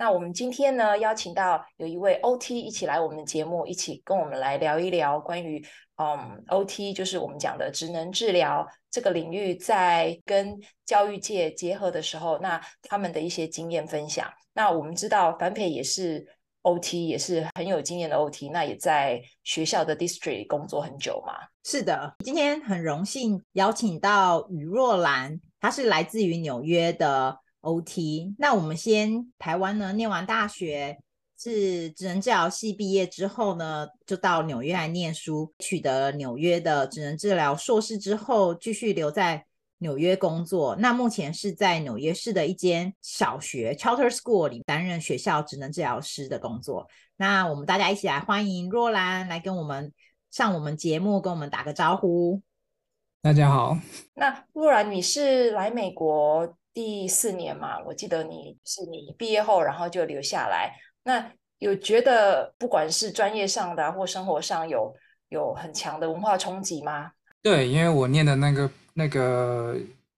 那我们今天呢，邀请到有一位 OT 一起来我们的节目，一起跟我们来聊一聊关于嗯 OT，就是我们讲的职能治疗这个领域，在跟教育界结合的时候，那他们的一些经验分享。那我们知道樊培也是 OT，也是很有经验的 OT，那也在学校的 district 工作很久嘛。是的，今天很荣幸邀请到于若兰，她是来自于纽约的。OT，那我们先台湾呢，念完大学是职能治疗系毕业之后呢，就到纽约来念书，取得纽约的职能治疗硕士之后，继续留在纽约工作。那目前是在纽约市的一间小学 Charter School 里担任学校职能治疗师的工作。那我们大家一起来欢迎若兰来跟我们上我们节目，跟我们打个招呼。大家好。那若兰，你是来美国第四年嘛，我记得你是你毕业后，然后就留下来。那有觉得不管是专业上的或生活上有有很强的文化冲击吗？对，因为我念的那个那个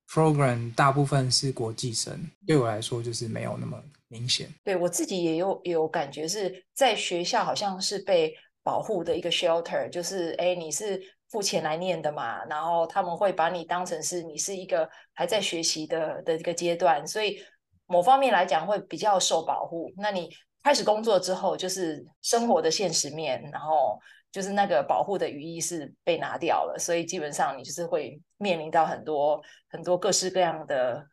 program 大部分是国际生，对我来说就是没有那么明显。对，我自己也有也有感觉是在学校好像是被保护的一个 shelter，就是哎你是。付钱来念的嘛，然后他们会把你当成是你是一个还在学习的的一个阶段，所以某方面来讲会比较受保护。那你开始工作之后，就是生活的现实面，然后就是那个保护的羽翼是被拿掉了，所以基本上你就是会面临到很多很多各式各样的。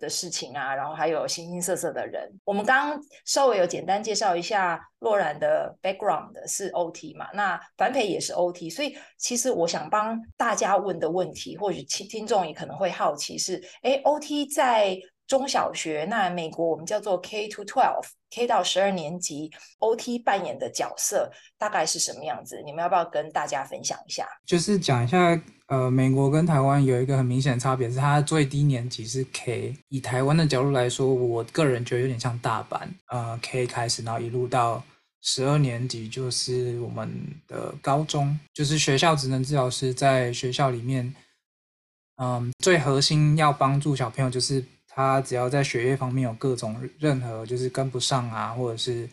的事情啊，然后还有形形色色的人。我们刚刚稍微有简单介绍一下洛然的 background 是 OT 嘛，那樊培也是 OT，所以其实我想帮大家问的问题，或许听听众也可能会好奇是：哎，OT 在中小学，那美国我们叫做 K to twelve，K 到十二年级，OT 扮演的角色大概是什么样子？你们要不要跟大家分享一下？就是讲一下。呃，美国跟台湾有一个很明显的差别，是它最低年级是 K。以台湾的角度来说，我个人觉得有点像大班，呃，K 开始，然后一路到十二年级就是我们的高中，就是学校职能治疗师在学校里面，嗯、最核心要帮助小朋友，就是他只要在学业方面有各种任何就是跟不上啊，或者是。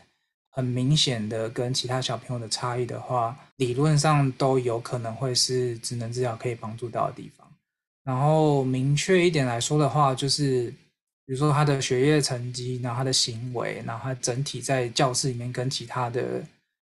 很明显的跟其他小朋友的差异的话，理论上都有可能会是职能治疗可以帮助到的地方。然后明确一点来说的话，就是比如说他的学业成绩，然后他的行为，然后他整体在教室里面跟其他的。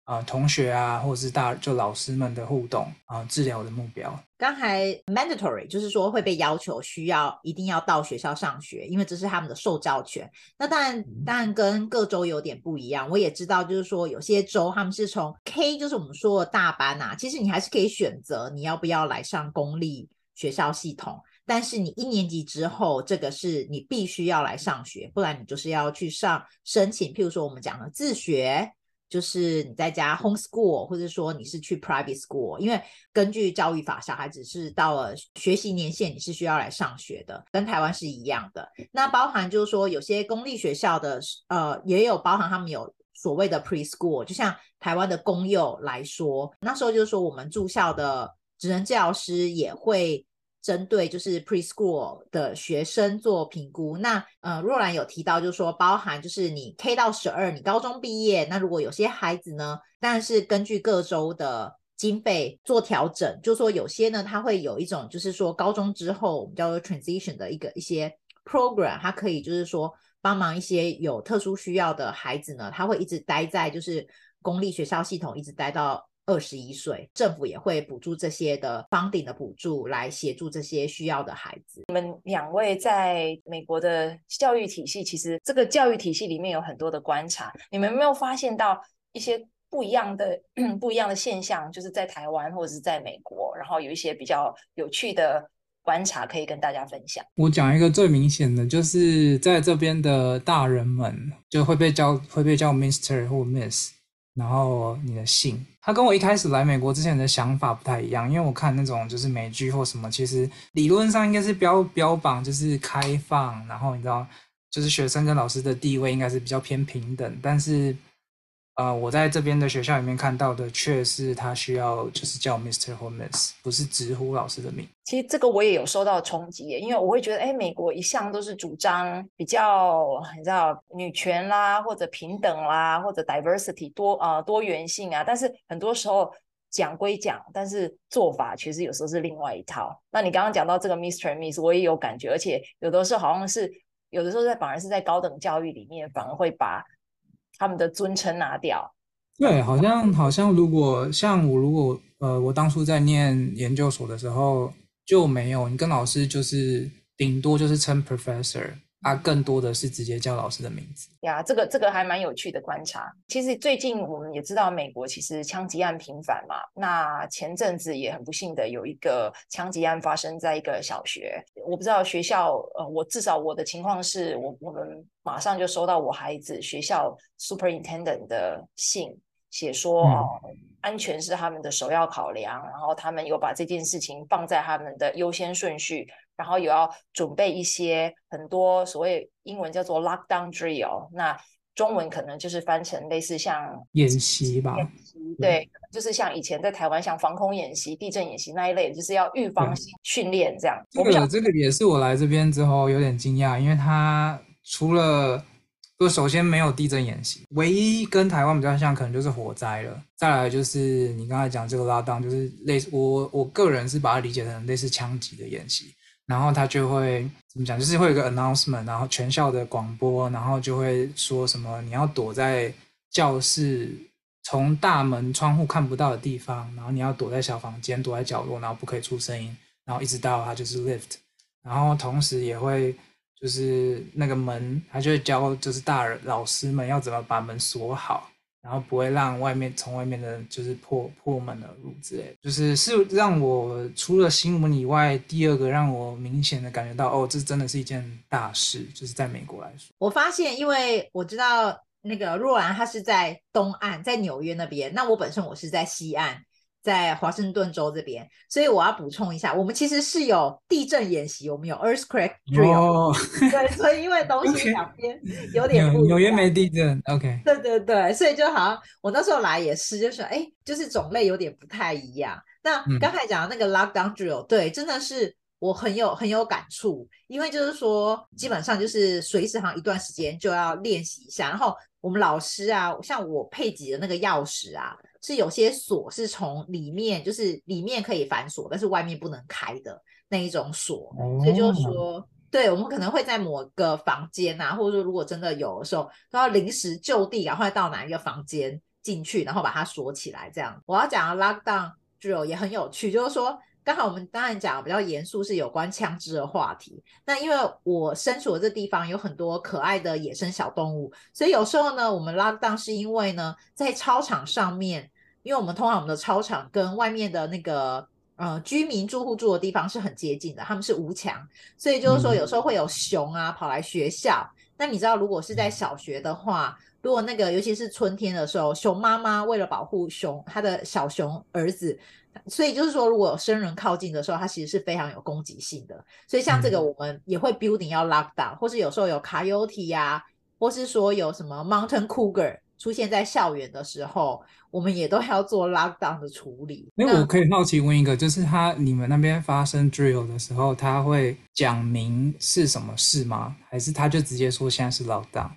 啊、呃，同学啊，或者是大就老师们的互动啊、呃，治疗的目标。刚才 mandatory 就是说会被要求需要一定要到学校上学，因为这是他们的受教权。那当然，当然跟各州有点不一样。我也知道，就是说有些州他们是从 K，就是我们说的大班啊，其实你还是可以选择你要不要来上公立学校系统。但是你一年级之后，这个是你必须要来上学，不然你就是要去上申请。譬如说我们讲的自学。就是你在家 homeschool，或者说你是去 private school，因为根据教育法，小孩子是到了学习年限，你是需要来上学的，跟台湾是一样的。那包含就是说，有些公立学校的，呃，也有包含他们有所谓的 preschool，就像台湾的公幼来说，那时候就是说，我们住校的职能治疗师也会。针对就是 preschool 的学生做评估，那呃若兰有提到，就是说包含就是你 K 到十二，你高中毕业，那如果有些孩子呢，但是根据各州的经费做调整，就说有些呢，他会有一种就是说高中之后我们叫做 transition 的一个一些 program，它可以就是说帮忙一些有特殊需要的孩子呢，他会一直待在就是公立学校系统，一直待到。二十一岁，政府也会补助这些的 funding 的补助，来协助这些需要的孩子。你们两位在美国的教育体系，其实这个教育体系里面有很多的观察，你们有没有发现到一些不一样的、不一样的现象？就是在台湾或者是在美国，然后有一些比较有趣的观察可以跟大家分享？我讲一个最明显的，就是在这边的大人们就会被叫会被叫 Mister 或 Miss，然后你的姓，他跟我一开始来美国之前的想法不太一样，因为我看那种就是美剧或什么，其实理论上应该是标标榜就是开放，然后你知道，就是学生跟老师的地位应该是比较偏平等，但是。呃，我在这边的学校里面看到的，却是他需要就是叫 Mr. 或 Miss，不是直呼老师的名。其实这个我也有受到冲击，因为我会觉得，哎，美国一向都是主张比较你知道女权啦，或者平等啦，或者 diversity 多呃多元性啊。但是很多时候讲归讲，但是做法其实有时候是另外一套。那你刚刚讲到这个 Mr. Miss，我也有感觉，而且有的时候好像是有的时候在反而是在高等教育里面，反而会把。他们的尊称拿掉，对，好像好像如果像我，如果呃，我当初在念研究所的时候就没有，你跟老师就是顶多就是称 professor。他更多的是直接叫老师的名字呀，这个这个还蛮有趣的观察。其实最近我们也知道，美国其实枪击案频繁嘛。那前阵子也很不幸的有一个枪击案发生在一个小学，我不知道学校，呃，我至少我的情况是我我们马上就收到我孩子学校 superintendent 的信，写说哦。嗯安全是他们的首要考量，然后他们有把这件事情放在他们的优先顺序，然后有要准备一些很多所谓英文叫做 lockdown drill，那中文可能就是翻成类似像演习吧，演习，对，就是像以前在台湾像防空演习、地震演习那一类，就是要预防性训练这样。这个这个也是我来这边之后有点惊讶，因为他除了就首先没有地震演习，唯一跟台湾比较像，可能就是火灾了。再来就是你刚才讲这个 lockdown，就是类似我我个人是把它理解成类似枪击的演习。然后他就会怎么讲，就是会有个 announcement，然后全校的广播，然后就会说什么你要躲在教室从大门窗户看不到的地方，然后你要躲在小房间，躲在角落，然后不可以出声音，然后一直到它就是 lift，然后同时也会。就是那个门，他就会教，就是大人老师们要怎么把门锁好，然后不会让外面从外面的，就是破破门而入之类。就是是让我除了新闻以外，第二个让我明显的感觉到，哦，这真的是一件大事。就是在美国来说，我发现，因为我知道那个若兰她是在东岸，在纽约那边，那我本身我是在西岸。在华盛顿州这边，所以我要补充一下，我们其实是有地震演习，我们有 earthquake drill，、oh. 对，所以因为东西 两边 有点不一样，纽约没地震，OK，对对对，所以就好像我那时候来也是，就是哎，就是种类有点不太一样。那刚才讲的那个 lockdown drill，对，真的是我很有很有感触，因为就是说基本上就是随时好像一段时间就要练习一下，然后我们老师啊，像我配给的那个钥匙啊。是有些锁是从里面，就是里面可以反锁，但是外面不能开的那一种锁。哦、所以就是说，对，我们可能会在某个房间啊，或者说如果真的有的时候，都要临时就地赶快到哪一个房间进去，然后把它锁起来。这样，我要讲的 lockdown drill 也很有趣，就是说，刚好我们当然讲比较严肃是有关枪支的话题。那因为我身处的这地方有很多可爱的野生小动物，所以有时候呢，我们 lockdown 是因为呢，在操场上面。因为我们通常我们的操场跟外面的那个呃居民住户住的地方是很接近的，他们是无墙，所以就是说有时候会有熊啊跑来学校。嗯、那你知道如果是在小学的话，如果那个尤其是春天的时候，熊妈妈为了保护熊他的小熊儿子，所以就是说如果有生人靠近的时候，它其实是非常有攻击性的。所以像这个我们也会 building 要 lock down，或是有时候有 coyote 呀、啊，或是说有什么 mountain cougar。出现在校园的时候，我们也都要做 lockdown 的处理。那我可以好奇问一个，就是他你们那边发生 drill 的时候，他会讲明是什么事吗？还是他就直接说现在是 lockdown？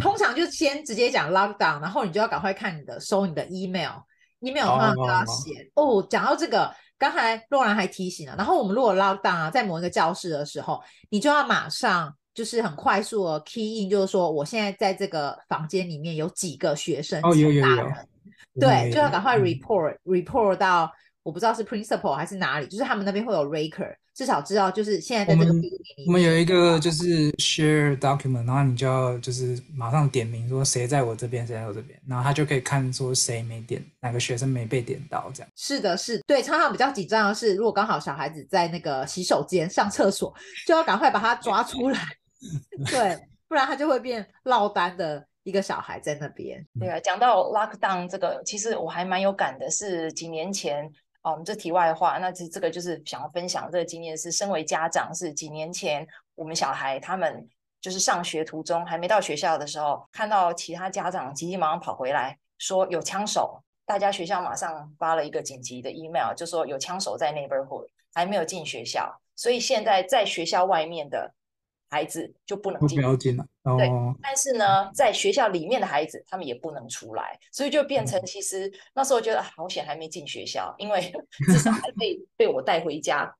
通常就先直接讲 lockdown，然后你就要赶快看你的收你的 email，email 通常都要写。哦，讲、oh, oh, oh, oh. 到这个，刚才洛兰还提醒了，然后我们如果 lockdown 啊，在某一个教室的时候，你就要马上。就是很快速的 key in，就是说我现在在这个房间里面有几个学生，哦，有有有，对，就要赶快 report、嗯、report 到我不知道是 principal 还是哪里，就是他们那边会有 raker，至少知道就是现在在这个里面我，我们有一个就是 share document，然后你就要就是马上点名说谁在我这边，谁在我这边，然后他就可以看说谁没点，哪个学生没被点到这样。是的，是，对，常常比较紧张的是，如果刚好小孩子在那个洗手间上厕所，就要赶快把他抓出来，对，不然他就会变落单的一个小孩在那边。对啊，讲到 lockdown 这个，其实我还蛮有感的，是几年前。哦，我们这题外话，那这这个就是想要分享这个经验，是身为家长，是几年前我们小孩他们就是上学途中还没到学校的时候，看到其他家长急急忙忙跑回来，说有枪手，大家学校马上发了一个紧急的 email，就说有枪手在 neighborhood，还没有进学校，所以现在在学校外面的。孩子就不能进，不要进了。哦、对，但是呢，在学校里面的孩子，他们也不能出来，所以就变成其实、嗯、那时候觉得好险还没进学校，因为 至少还被被我带回家，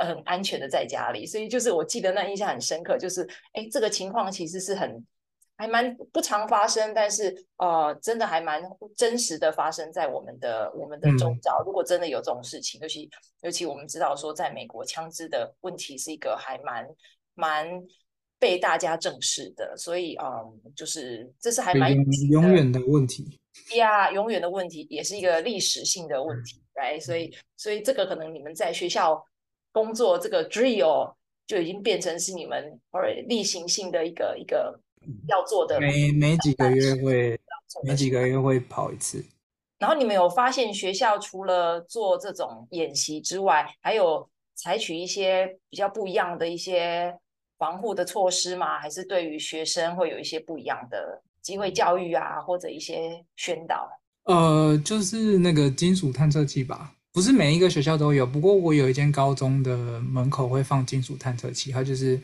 很安全的在家里。所以就是我记得那印象很深刻，就是哎，这个情况其实是很还蛮不常发生，但是呃，真的还蛮真实的发生在我们的我们的周遭。嗯、如果真的有这种事情，尤其尤其我们知道说，在美国枪支的问题是一个还蛮。蛮被大家正视的，所以嗯，就是这是还蛮永远的问题呀，yeah, 永远的问题也是一个历史性的问题，来、嗯，right? 所以所以这个可能你们在学校工作这个 drill 就已经变成是你们或者例行性的一个一个要做的，每每几个月会每几个月会跑一次。然后你们有发现学校除了做这种演习之外，还有采取一些比较不一样的一些。防护的措施吗？还是对于学生会有一些不一样的机会教育啊，或者一些宣导？呃，就是那个金属探测器吧，不是每一个学校都有。不过我有一间高中的门口会放金属探测器，它就是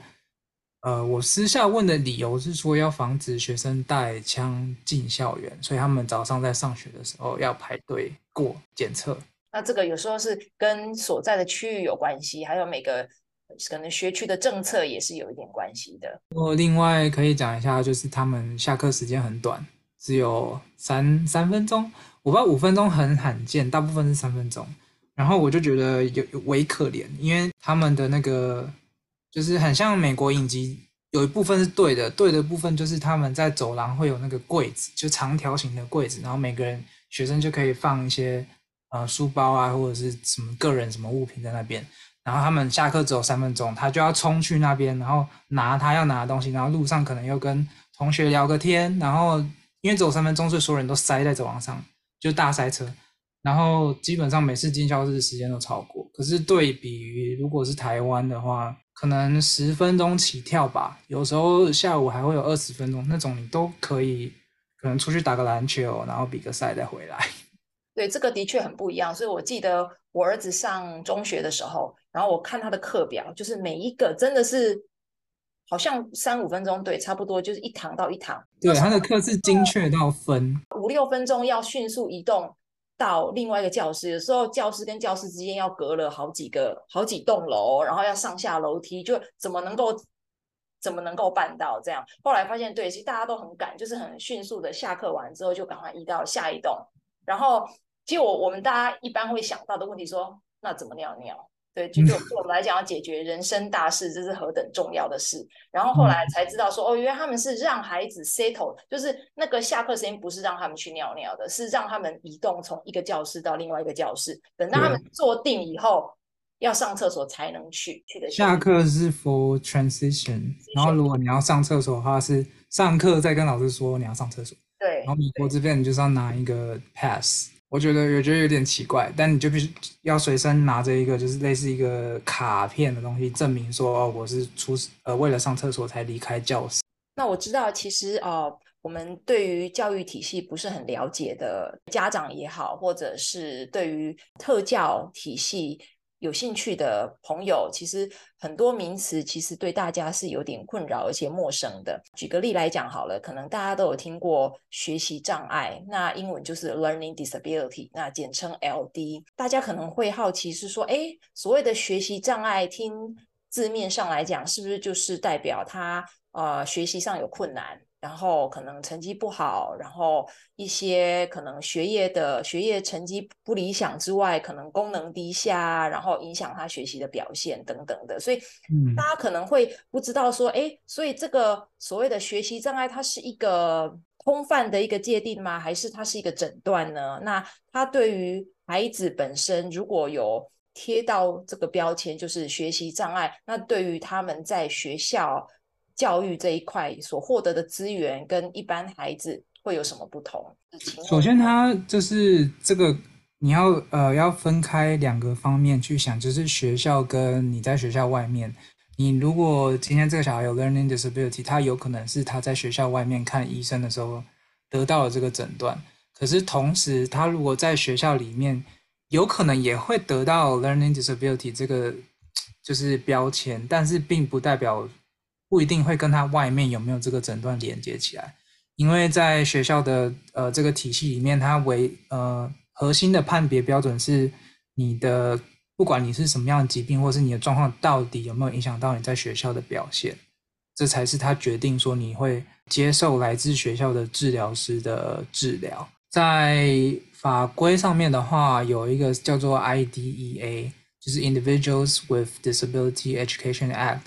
呃，我私下问的理由是说要防止学生带枪进校园，所以他们早上在上学的时候要排队过检测。那这个有时候是跟所在的区域有关系，还有每个。可能学区的政策也是有一点关系的。我另外可以讲一下，就是他们下课时间很短，只有三三分钟。我不知道五分钟很罕见，大部分是三分钟。然后我就觉得有有微可怜，因为他们的那个就是很像美国影集，有一部分是对的，对的部分就是他们在走廊会有那个柜子，就长条形的柜子，然后每个人学生就可以放一些呃书包啊或者是什么个人什么物品在那边。然后他们下课只有三分钟，他就要冲去那边，然后拿他要拿的东西，然后路上可能又跟同学聊个天，然后因为只有三分钟，所以所有人都塞在走廊上，就大塞车。然后基本上每次进教室的时间都超过。可是对比于如果是台湾的话，可能十分钟起跳吧，有时候下午还会有二十分钟那种，你都可以可能出去打个篮球，然后比个赛再回来。对，这个的确很不一样。所以我记得我儿子上中学的时候。然后我看他的课表，就是每一个真的是好像三五分钟，对，差不多就是一堂到一堂。对，他的课是精确到分，五六分钟要迅速移动到另外一个教室，有时候教室跟教室之间要隔了好几个、好几栋楼，然后要上下楼梯，就怎么能够怎么能够办到这样？后来发现，对，其实大家都很赶，就是很迅速的下课完之后就赶快移到下一栋。然后，其实我我们大家一般会想到的问题说，那怎么尿尿？对，就对我们来讲，要解决人生大事，这是何等重要的事。然后后来才知道说，哦，原来他们是让孩子 settle，就是那个下课时间不是让他们去尿尿的，是让他们移动从一个教室到另外一个教室。等到他们坐定以后，要上厕所才能去。去的下课是 for transition，然后如果你要上厕所的话，是上课再跟老师说你要上厕所。对，然后美国这边你就是要拿一个 pass。我觉得我觉得有点奇怪，但你就必须要随身拿着一个就是类似一个卡片的东西，证明说哦，我是出呃为了上厕所才离开教室。那我知道，其实呃，我们对于教育体系不是很了解的家长也好，或者是对于特教体系。有兴趣的朋友，其实很多名词其实对大家是有点困扰而且陌生的。举个例来讲好了，可能大家都有听过学习障碍，那英文就是 learning disability，那简称 LD。大家可能会好奇是说，哎，所谓的学习障碍，听字面上来讲，是不是就是代表他呃学习上有困难，然后可能成绩不好，然后一些可能学业的学业成绩不理想之外，可能功能低下，然后影响他学习的表现等等的。所以，大家可能会不知道说，哎，所以这个所谓的学习障碍，它是一个通泛的一个界定吗？还是它是一个诊断呢？那它对于孩子本身如果有贴到这个标签，就是学习障碍，那对于他们在学校。教育这一块所获得的资源跟一般孩子会有什么不同？首先，他就是这个你要呃要分开两个方面去想，就是学校跟你在学校外面。你如果今天这个小孩有 learning disability，他有可能是他在学校外面看医生的时候得到了这个诊断，可是同时他如果在学校里面，有可能也会得到 learning disability 这个 就是标签，但是并不代表。不一定会跟他外面有没有这个诊断连接起来，因为在学校的呃这个体系里面，它为呃核心的判别标准是你的，不管你是什么样的疾病，或是你的状况到底有没有影响到你在学校的表现，这才是他决定说你会接受来自学校的治疗师的治疗。在法规上面的话，有一个叫做 IDEA，就是 Individuals with Disability Education Act。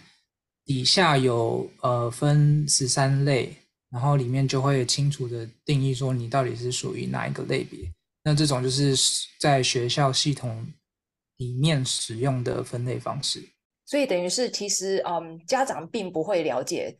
底下有呃分十三类，然后里面就会清楚的定义说你到底是属于哪一个类别。那这种就是在学校系统里面使用的分类方式。所以等于是其实嗯，家长并不会了解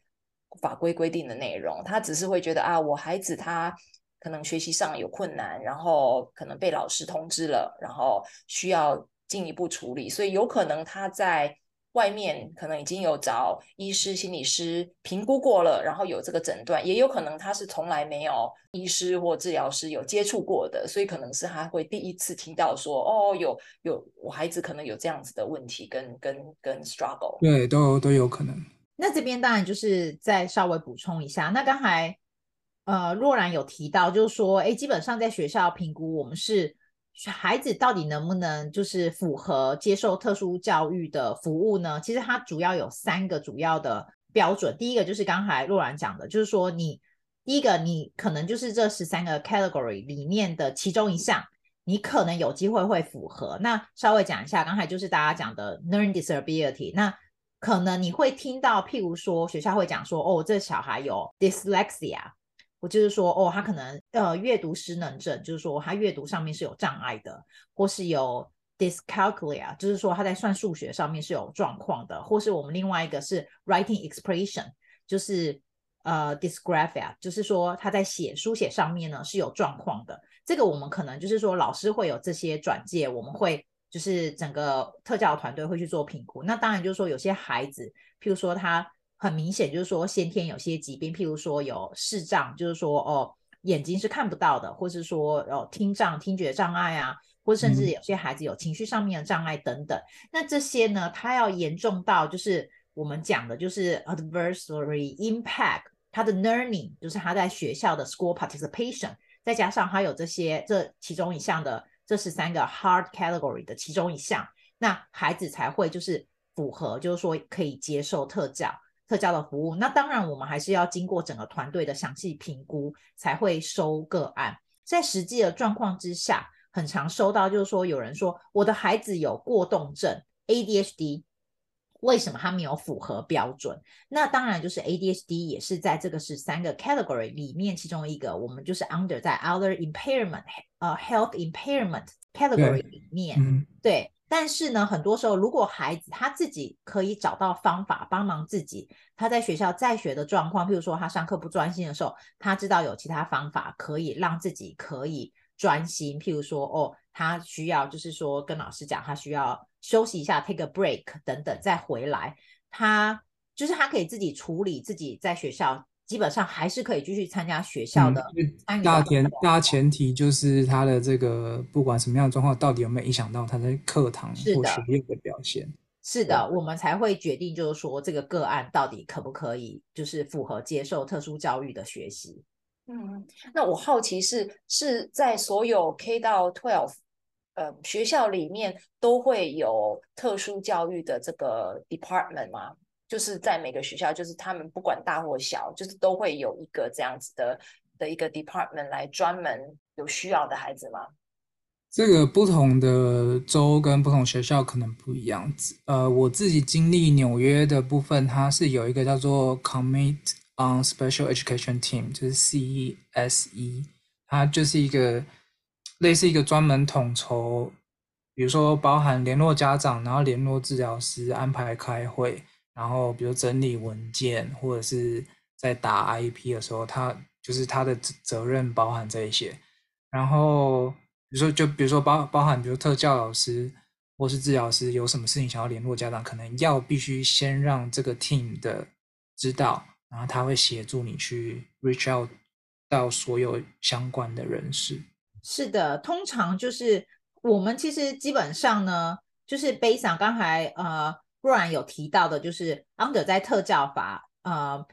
法规规定的内容，他只是会觉得啊，我孩子他可能学习上有困难，然后可能被老师通知了，然后需要进一步处理，所以有可能他在。外面可能已经有找医师、心理师评估过了，然后有这个诊断，也有可能他是从来没有医师或治疗师有接触过的，所以可能是他会第一次听到说，哦，有有我孩子可能有这样子的问题跟跟跟 struggle，对，都都有可能。那这边当然就是再稍微补充一下，那刚才呃若然有提到，就是说，哎，基本上在学校评估我们是。孩子到底能不能就是符合接受特殊教育的服务呢？其实它主要有三个主要的标准。第一个就是刚才洛然讲的，就是说你第一个你可能就是这十三个 category 里面的其中一项，你可能有机会会符合。那稍微讲一下，刚才就是大家讲的 learn disability，那可能你会听到，譬如说学校会讲说，哦，这小孩有 dyslexia。我就是说，哦，他可能呃阅读失能症，就是说他阅读上面是有障碍的，或是有 dyscalculia，就是说他在算数学上面是有状况的，或是我们另外一个是 writing expression，就是呃 dysgraphia，就是说他在写书写上面呢是有状况的。这个我们可能就是说老师会有这些转介，我们会就是整个特教团队会去做评估。那当然就是说有些孩子，譬如说他。很明显就是说先天有些疾病，譬如说有视障，就是说哦眼睛是看不到的，或是说哦听障、听觉障碍啊，或甚至有些孩子有情绪上面的障碍等等。嗯、那这些呢，他要严重到就是我们讲的就是 adversary impact 他的 learning，就是他在学校的 school participation，再加上他有这些这其中一项的这十三个 hard category 的其中一项，那孩子才会就是符合，就是说可以接受特教。特教的服务，那当然我们还是要经过整个团队的详细评估才会收个案。在实际的状况之下，很常收到就是说有人说我的孩子有过动症 ADHD，为什么他没有符合标准？那当然就是 ADHD 也是在这个是三个 category 里面其中一个，我们就是 under 在 other impairment 呃 health impairment category 里面，对。嗯对但是呢，很多时候，如果孩子他自己可以找到方法帮忙自己，他在学校在学的状况，譬如说他上课不专心的时候，他知道有其他方法可以让自己可以专心，譬如说，哦，他需要就是说跟老师讲，他需要休息一下，take a break 等等，再回来，他就是他可以自己处理自己在学校。基本上还是可以继续参加学校的、嗯、大前大前提就是他的这个不管什么样的状况，到底有没有影响到他在课堂或学业的表现？是的，我们才会决定，就是说这个个案到底可不可以，就是符合接受特殊教育的学习。嗯，那我好奇是是在所有 K 到 Twelve 呃学校里面都会有特殊教育的这个 department 吗？就是在每个学校，就是他们不管大或小，就是都会有一个这样子的的一个 department 来专门有需要的孩子吗？这个不同的州跟不同学校可能不一样。呃，我自己经历纽约的部分，它是有一个叫做 Commit on Special Education Team，就是 CESE，它就是一个类似一个专门统筹，比如说包含联络家长，然后联络治疗师，安排开会，然后比如整理文件，或者是在打 IEP 的时候，他就是他的责任包含这一些，然后。比如说，就比如说包包含，比如特教老师或是治疗师，有什么事情想要联络家长，可能要必须先让这个 team 的知道，然后他会协助你去 reach out 到所有相关的人士。是的，通常就是我们其实基本上呢，就是 based on 刚才呃若然有提到的，就是 under 在特教法呃。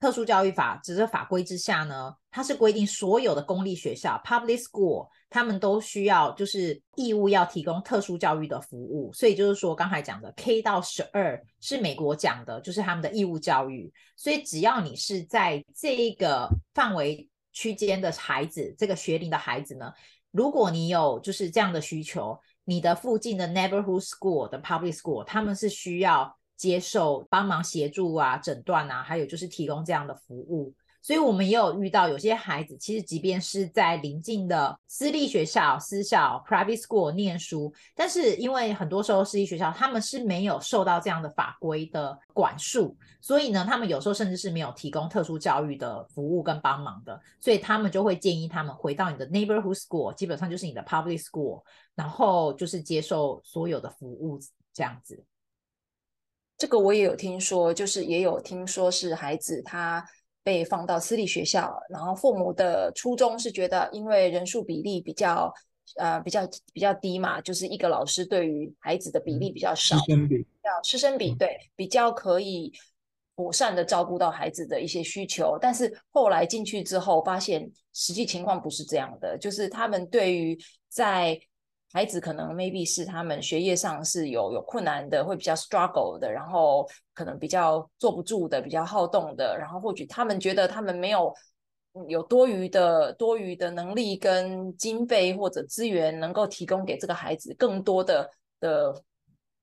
特殊教育法只是法规之下呢，它是规定所有的公立学校 （public school） 他们都需要就是义务要提供特殊教育的服务。所以就是说，刚才讲的 K 到十二是美国讲的，就是他们的义务教育。所以只要你是在这个范围区间的孩子，这个学龄的孩子呢，如果你有就是这样的需求，你的附近的 neighborhood school 的 public school 他们是需要。接受帮忙协助啊，诊断啊，还有就是提供这样的服务。所以，我们也有遇到有些孩子，其实即便是在邻近的私立学校、私校 （private school） 念书，但是因为很多时候私立学校他们是没有受到这样的法规的管束，所以呢，他们有时候甚至是没有提供特殊教育的服务跟帮忙的，所以他们就会建议他们回到你的 neighborhood school，基本上就是你的 public school，然后就是接受所有的服务这样子。这个我也有听说，就是也有听说是孩子他被放到私立学校，然后父母的初衷是觉得，因为人数比例比较呃比较比较低嘛，就是一个老师对于孩子的比例比较少，师生比，叫师生比，对，比较可以妥善的照顾到孩子的一些需求。但是后来进去之后，发现实际情况不是这样的，就是他们对于在孩子可能 maybe 是他们学业上是有有困难的，会比较 struggle 的，然后可能比较坐不住的，比较好动的，然后或许他们觉得他们没有有多余的多余的能力跟经费或者资源能够提供给这个孩子更多的的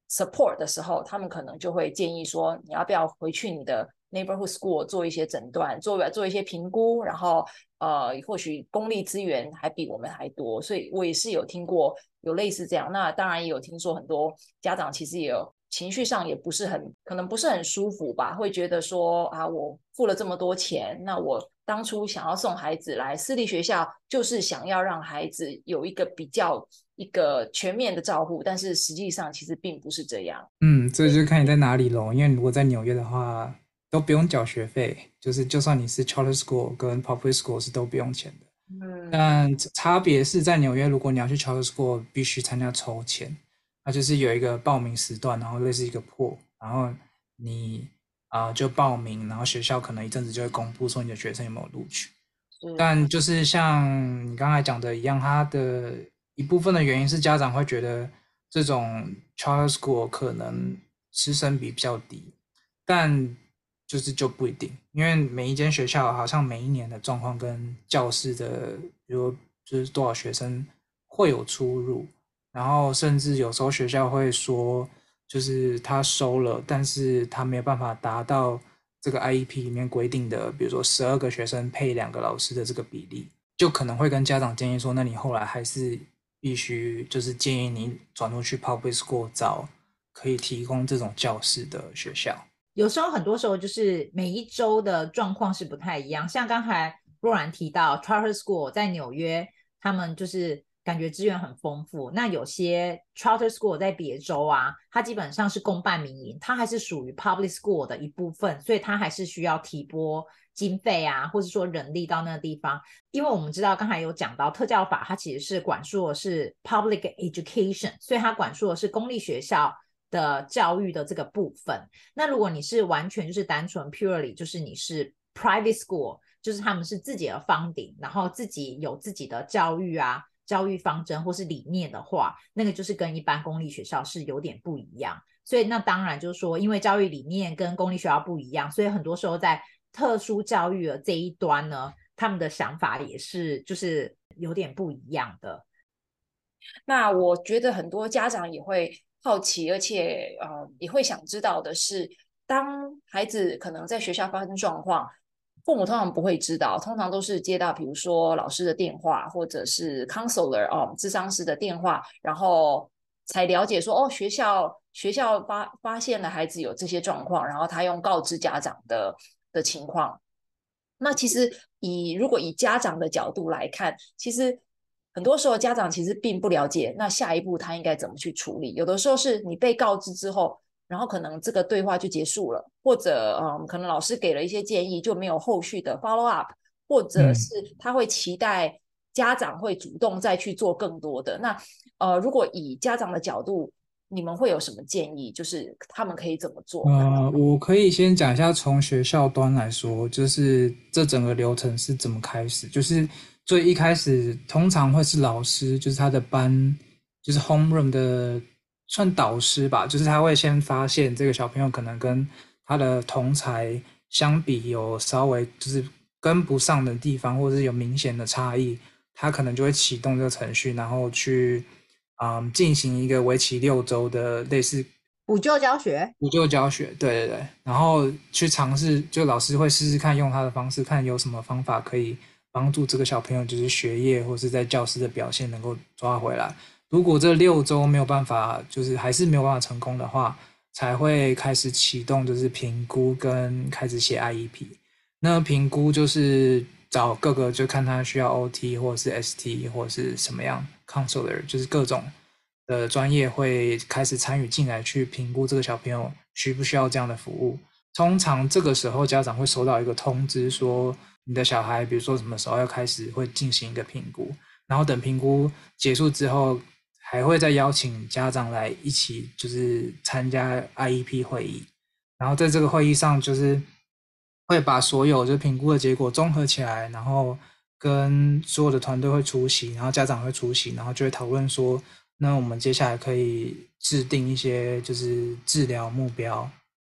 support 的时候，他们可能就会建议说，你要不要回去你的 neighborhood school 做一些诊断，做做一些评估，然后呃，或许公立资源还比我们还多，所以我也是有听过。有类似这样，那当然也有听说很多家长其实也有情绪上也不是很可能不是很舒服吧，会觉得说啊，我付了这么多钱，那我当初想要送孩子来私立学校，就是想要让孩子有一个比较一个全面的照顾，但是实际上其实并不是这样。嗯，这就是看你在哪里喽，因为如果在纽约的话都不用缴学费，就是就算你是 charter school 跟 public school 是都不用钱的。嗯，但差别是在纽约，如果你要去 charter school，必须参加抽签，那就是有一个报名时段，然后类似一个 pool，然后你啊、呃、就报名，然后学校可能一阵子就会公布说你的学生有没有录取。但就是像你刚才讲的一样，它的一部分的原因是家长会觉得这种 charter school 可能师生比比较低，但。就是就不一定，因为每一间学校好像每一年的状况跟教室的，比如就是多少学生会有出入，然后甚至有时候学校会说，就是他收了，但是他没有办法达到这个 IEP 里面规定的，比如说十二个学生配两个老师的这个比例，就可能会跟家长建议说，那你后来还是必须就是建议你转出去 public school 找可以提供这种教室的学校。有时候，很多时候就是每一周的状况是不太一样。像刚才若然提到 charter school 在纽约，他们就是感觉资源很丰富。那有些 charter school 在别州啊，它基本上是公办民营，它还是属于 public school 的一部分，所以它还是需要提拨经费啊，或者说人力到那个地方。因为我们知道刚才有讲到特教法，它其实是管束的是 public education，所以它管束的是公立学校。的教育的这个部分，那如果你是完全就是单纯 purely 就是你是 private school，就是他们是自己的 funding，然后自己有自己的教育啊、教育方针或是理念的话，那个就是跟一般公立学校是有点不一样。所以那当然就是说，因为教育理念跟公立学校不一样，所以很多时候在特殊教育的这一端呢，他们的想法也是就是有点不一样的。那我觉得很多家长也会好奇，而且呃也会想知道的是，当孩子可能在学校发生状况，父母通常不会知道，通常都是接到比如说老师的电话，或者是 counselor 哦，智商师的电话，然后才了解说哦，学校学校发发现了孩子有这些状况，然后他用告知家长的的情况。那其实以如果以家长的角度来看，其实。很多时候，家长其实并不了解，那下一步他应该怎么去处理。有的时候是你被告知之后，然后可能这个对话就结束了，或者嗯，可能老师给了一些建议，就没有后续的 follow up，或者是他会期待家长会主动再去做更多的。那呃，如果以家长的角度，你们会有什么建议？就是他们可以怎么做？呃，我可以先讲一下从学校端来说，就是这整个流程是怎么开始，就是。所以一开始通常会是老师，就是他的班，就是 homeroom 的算导师吧，就是他会先发现这个小朋友可能跟他的同才相比有稍微就是跟不上的地方，或者是有明显的差异，他可能就会启动这个程序，然后去嗯进行一个为期六周的类似补救教学。补救教学，对对对，然后去尝试，就老师会试试看用他的方式，看有什么方法可以。帮助这个小朋友就是学业或是在教室的表现能够抓回来。如果这六周没有办法，就是还是没有办法成功的话，才会开始启动就是评估跟开始写 IEP。那评估就是找各个就看他需要 OT 或者是 ST 或者是什么样 counselor，就是各种的专业会开始参与进来去评估这个小朋友需不需要这样的服务。通常这个时候家长会收到一个通知说。你的小孩，比如说什么时候要开始会进行一个评估，然后等评估结束之后，还会再邀请家长来一起就是参加 IEP 会议，然后在这个会议上就是会把所有就评估的结果综合起来，然后跟所有的团队会出席，然后家长会出席，然后就会讨论说，那我们接下来可以制定一些就是治疗目标，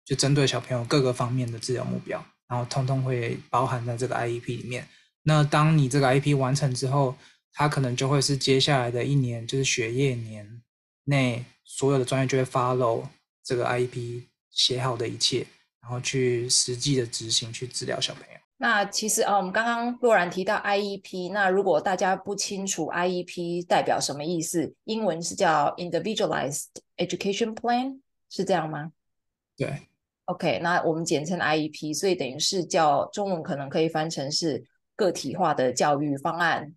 就针对小朋友各个方面的治疗目标。然后通通会包含在这个 IEP 里面。那当你这个 IEP 完成之后，它可能就会是接下来的一年，就是学业年内所有的专业就会 follow 这个 IEP 写好的一切，然后去实际的执行去治疗小朋友。那其实啊，我们刚刚若然提到 IEP，那如果大家不清楚 IEP 代表什么意思，英文是叫 Individualized Education Plan，是这样吗？对。OK，那我们简称 IEP，所以等于是叫中文可能可以翻成是个体化的教育方案、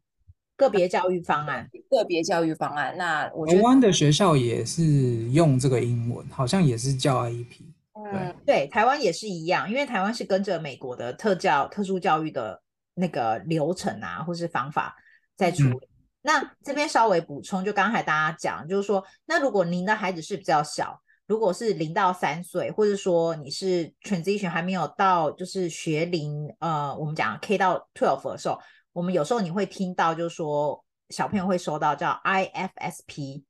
个别教育方案、个别教育方案。那我觉得台湾的学校也是用这个英文，好像也是叫 IEP。嗯，对，台湾也是一样，因为台湾是跟着美国的特教、特殊教育的那个流程啊，或是方法在处理。嗯、那这边稍微补充，就刚才大家讲，就是说，那如果您的孩子是比较小。如果是零到三岁，或者说你是 transition 还没有到，就是学龄，呃，我们讲 K 到 twelve 的时候，我们有时候你会听到，就是说小朋友会收到叫 IFSP，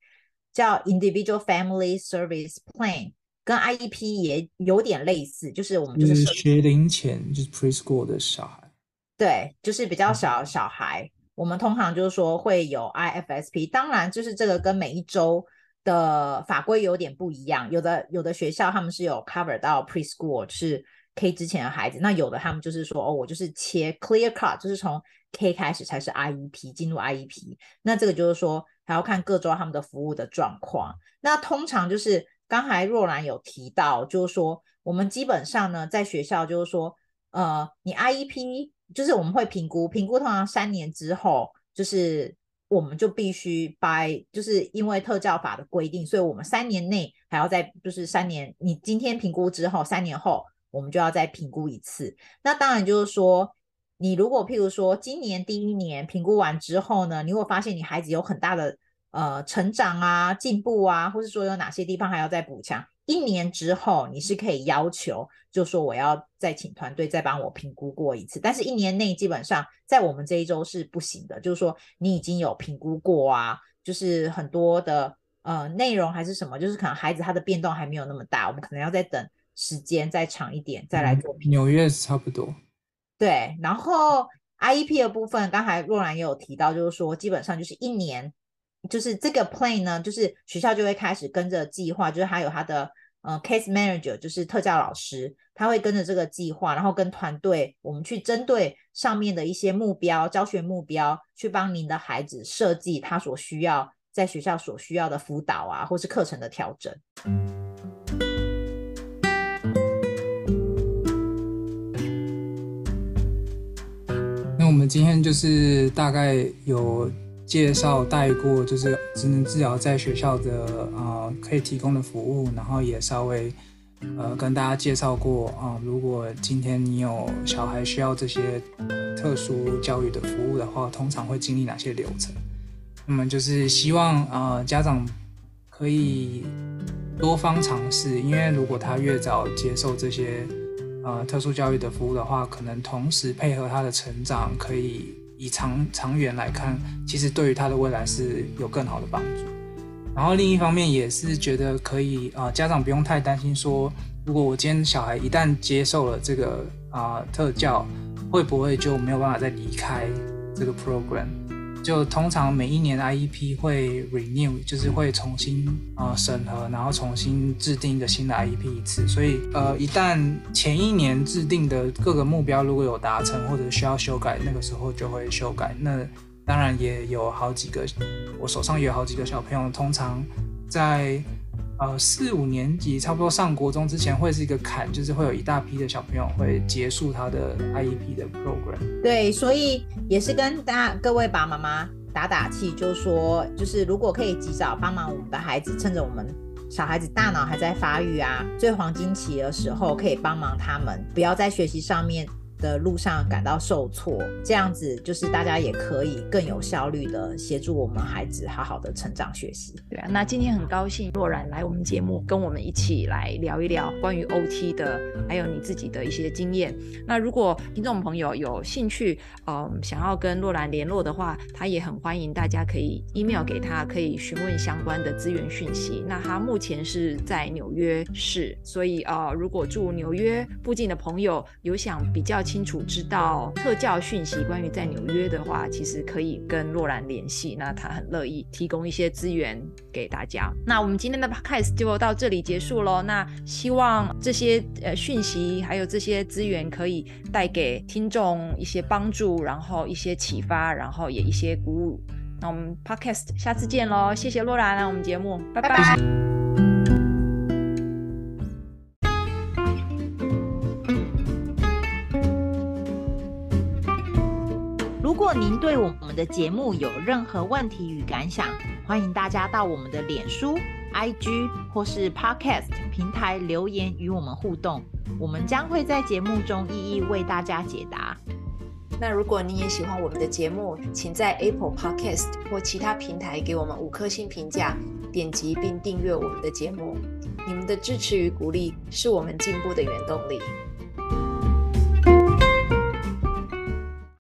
叫 Individual Family Service Plan，跟 IEP 也有点类似，就是我们就是学龄前就是 preschool 的小孩，对，就是比较小的小孩，嗯、我们通常就是说会有 IFSP，当然就是这个跟每一周。的法规有点不一样，有的有的学校他们是有 cover 到 preschool 是 K 之前的孩子，那有的他们就是说哦，我就是切 clear cut，就是从 K 开始才是 IEP 进入 IEP，那这个就是说还要看各州他们的服务的状况。那通常就是刚才若兰有提到，就是说我们基本上呢在学校就是说，呃，你 IEP 就是我们会评估，评估通常三年之后就是。我们就必须 by，就是因为特教法的规定，所以我们三年内还要再，就是三年，你今天评估之后，三年后我们就要再评估一次。那当然就是说，你如果譬如说今年第一年评估完之后呢，你会发现你孩子有很大的呃成长啊、进步啊，或是说有哪些地方还要再补强。一年之后，你是可以要求，就说我要再请团队再帮我评估过一次。但是，一年内基本上在我们这一周是不行的。就是说，你已经有评估过啊，就是很多的呃内容还是什么，就是可能孩子他的变动还没有那么大，我们可能要再等时间再长一点再来做。纽约是差不多。对，然后 IEP 的部分，刚才若兰也有提到，就是说基本上就是一年，就是这个 plan 呢，就是学校就会开始跟着计划，就是他有他的。呃，case manager 就是特教老师，他会跟着这个计划，然后跟团队，我们去针对上面的一些目标、教学目标，去帮您的孩子设计他所需要在学校所需要的辅导啊，或是课程的调整。那我们今天就是大概有。介绍带过就是职能治疗在学校的啊、可以提供的服务，然后也稍微呃跟大家介绍过啊、如果今天你有小孩需要这些特殊教育的服务的话，通常会经历哪些流程？那么就是希望啊、家长可以多方尝试，因为如果他越早接受这些呃特殊教育的服务的话，可能同时配合他的成长可以。以长长远来看，其实对于他的未来是有更好的帮助。然后另一方面也是觉得可以啊、家长不用太担心说，如果我今天小孩一旦接受了这个啊、特教，会不会就没有办法再离开这个 program？就通常每一年的 IEP 会 renew，就是会重新呃审核，然后重新制定一个新的 IEP 一次。所以呃，一旦前一年制定的各个目标如果有达成或者需要修改，那个时候就会修改。那当然也有好几个，我手上也有好几个小朋友，通常在。呃，四五年级差不多上国中之前会是一个坎，就是会有一大批的小朋友会结束他的 IEP 的 program。对，所以也是跟大各位爸爸妈妈打打气，就说，就是如果可以及早帮忙我们的孩子，趁着我们小孩子大脑还在发育啊，最黄金期的时候，可以帮忙他们，不要在学习上面。的路上感到受挫，这样子就是大家也可以更有效率的协助我们孩子好好的成长学习。对啊，那今天很高兴若然来我们节目，跟我们一起来聊一聊关于 OT 的，还有你自己的一些经验。那如果听众朋友有兴趣，嗯，想要跟若然联络的话，他也很欢迎大家可以 email 给他，可以询问相关的资源讯息。那他目前是在纽约市，所以呃，如果住纽约附近的朋友有想比较。清楚知道特教讯息，关于在纽约的话，其实可以跟若兰联系，那他很乐意提供一些资源给大家。那我们今天的 podcast 就到这里结束喽。那希望这些呃讯息还有这些资源可以带给听众一些帮助，然后一些启发，然后也一些鼓舞。那我们 podcast 下次见喽，谢谢若兰来我们节目，拜拜。您对我们的节目有任何问题与感想，欢迎大家到我们的脸书、IG 或是 Podcast 平台留言与我们互动，我们将会在节目中一一为大家解答。那如果你也喜欢我们的节目，请在 Apple Podcast 或其他平台给我们五颗星评价，点击并订阅我们的节目。你们的支持与鼓励是我们进步的原动力。